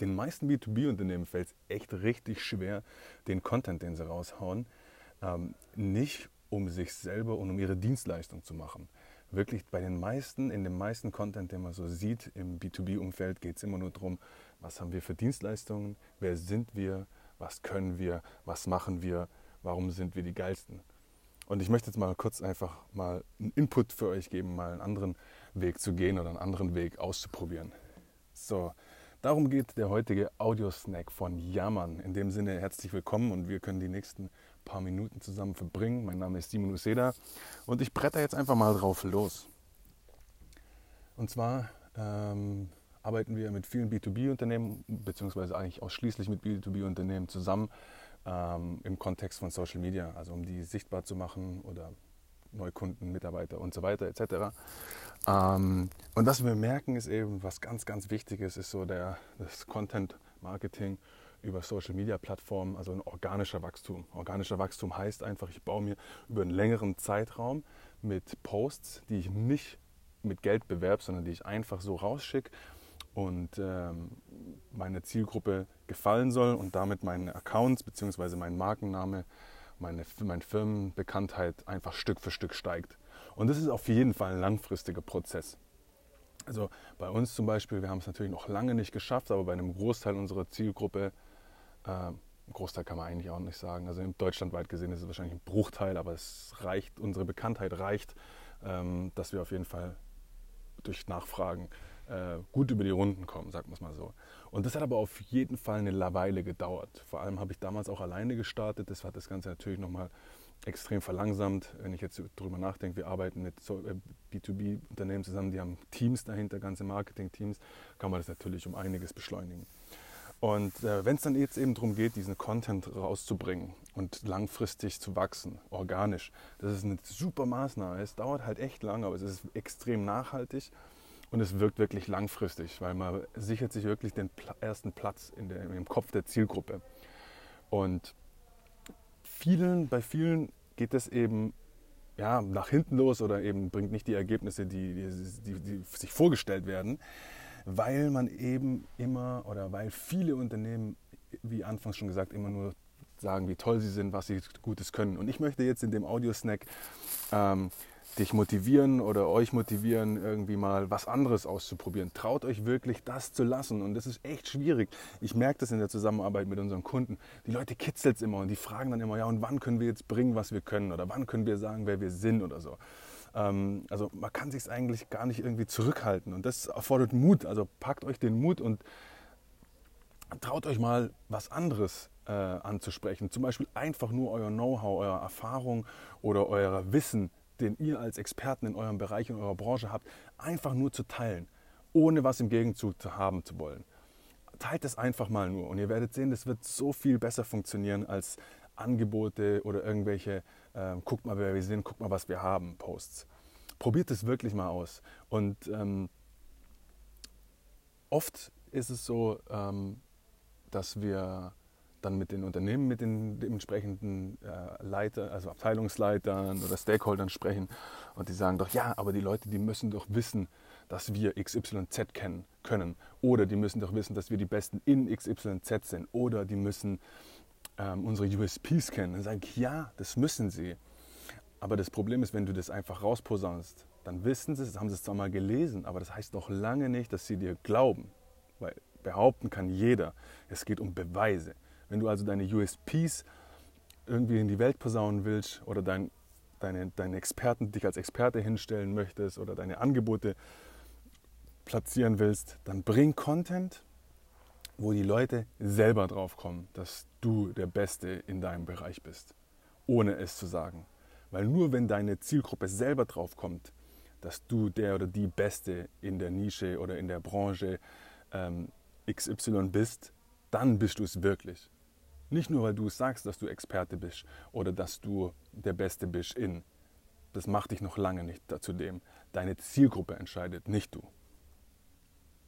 Den meisten B2B-Unternehmen fällt es echt richtig schwer, den Content, den sie raushauen, ähm, nicht um sich selber und um ihre Dienstleistung zu machen. Wirklich bei den meisten, in dem meisten Content, den man so sieht im B2B-Umfeld, geht es immer nur darum, was haben wir für Dienstleistungen, wer sind wir, was können wir, was machen wir, warum sind wir die Geilsten. Und ich möchte jetzt mal kurz einfach mal einen Input für euch geben, mal einen anderen Weg zu gehen oder einen anderen Weg auszuprobieren. So, darum geht der heutige Audiosnack von Jammern. In dem Sinne herzlich willkommen und wir können die nächsten paar Minuten zusammen verbringen. Mein Name ist Simon Useda und ich bretter jetzt einfach mal drauf los. Und zwar ähm, arbeiten wir mit vielen B2B-Unternehmen, beziehungsweise eigentlich ausschließlich mit B2B-Unternehmen zusammen ähm, im Kontext von Social Media, also um die sichtbar zu machen oder Neukunden, Mitarbeiter und so weiter etc. Ähm, und was wir merken ist eben, was ganz, ganz wichtig ist, ist so der, das Content Marketing über Social Media Plattformen, also ein organischer Wachstum. Organischer Wachstum heißt einfach, ich baue mir über einen längeren Zeitraum mit Posts, die ich nicht mit Geld bewerbe, sondern die ich einfach so rausschicke und ähm, meine Zielgruppe gefallen soll und damit meine Accounts bzw. mein Markenname, meine, meine Firmenbekanntheit einfach Stück für Stück steigt. Und das ist auf jeden Fall ein langfristiger Prozess. Also bei uns zum Beispiel, wir haben es natürlich noch lange nicht geschafft, aber bei einem Großteil unserer Zielgruppe, äh, Großteil kann man eigentlich auch nicht sagen, also deutschlandweit gesehen ist es wahrscheinlich ein Bruchteil, aber es reicht, unsere Bekanntheit reicht, ähm, dass wir auf jeden Fall durch Nachfragen äh, gut über die Runden kommen, sagen wir es mal so. Und das hat aber auf jeden Fall eine Weile gedauert. Vor allem habe ich damals auch alleine gestartet. Das hat das Ganze natürlich nochmal extrem verlangsamt. Wenn ich jetzt darüber nachdenke, wir arbeiten mit B2B-Unternehmen zusammen, die haben Teams dahinter, ganze Marketing-Teams, kann man das natürlich um einiges beschleunigen. Und äh, wenn es dann jetzt eben darum geht, diesen Content rauszubringen und langfristig zu wachsen, organisch, das ist eine super Maßnahme. Es dauert halt echt lang, aber es ist extrem nachhaltig und es wirkt wirklich langfristig, weil man sichert sich wirklich den ersten Platz in der, im Kopf der Zielgruppe. Und vielen, bei vielen geht es eben ja, nach hinten los oder eben bringt nicht die Ergebnisse, die, die, die, die sich vorgestellt werden, weil man eben immer oder weil viele Unternehmen, wie anfangs schon gesagt, immer nur sagen, wie toll sie sind, was sie Gutes können. Und ich möchte jetzt in dem Audiosnack ähm, dich motivieren oder euch motivieren, irgendwie mal was anderes auszuprobieren. Traut euch wirklich das zu lassen. Und das ist echt schwierig. Ich merke das in der Zusammenarbeit mit unseren Kunden. Die Leute kitzelt es immer und die fragen dann immer, ja, und wann können wir jetzt bringen, was wir können? Oder wann können wir sagen, wer wir sind oder so. Ähm, also man kann sich eigentlich gar nicht irgendwie zurückhalten. Und das erfordert Mut. Also packt euch den Mut und traut euch mal was anderes äh, anzusprechen. Zum Beispiel einfach nur euer Know-how, eure Erfahrung oder euer Wissen den ihr als Experten in eurem Bereich, in eurer Branche habt, einfach nur zu teilen, ohne was im Gegenzug zu haben zu wollen. Teilt es einfach mal nur und ihr werdet sehen, das wird so viel besser funktionieren als Angebote oder irgendwelche, äh, guckt mal, wer wir sind, guckt mal, was wir haben, Posts. Probiert es wirklich mal aus. Und ähm, oft ist es so, ähm, dass wir dann mit den Unternehmen, mit den dementsprechenden äh, Leiter, also Abteilungsleitern oder Stakeholdern sprechen und die sagen doch, ja, aber die Leute, die müssen doch wissen, dass wir XYZ kennen können oder die müssen doch wissen, dass wir die Besten in XYZ sind oder die müssen ähm, unsere USPs kennen. Dann sage ich, ja, das müssen sie. Aber das Problem ist, wenn du das einfach rausposaunst, dann wissen sie es, haben sie es zwar mal gelesen, aber das heißt noch lange nicht, dass sie dir glauben. Weil behaupten kann jeder. Es geht um Beweise. Wenn du also deine USPs irgendwie in die Welt posaunen willst oder dein, deine, deine Experten, dich als Experte hinstellen möchtest oder deine Angebote platzieren willst, dann bring Content, wo die Leute selber drauf kommen, dass du der Beste in deinem Bereich bist, ohne es zu sagen. Weil nur wenn deine Zielgruppe selber drauf kommt, dass du der oder die Beste in der Nische oder in der Branche ähm, XY bist, dann bist du es wirklich. Nicht nur, weil du sagst, dass du Experte bist oder dass du der Beste bist in. Das macht dich noch lange nicht zu dem. Deine Zielgruppe entscheidet, nicht du.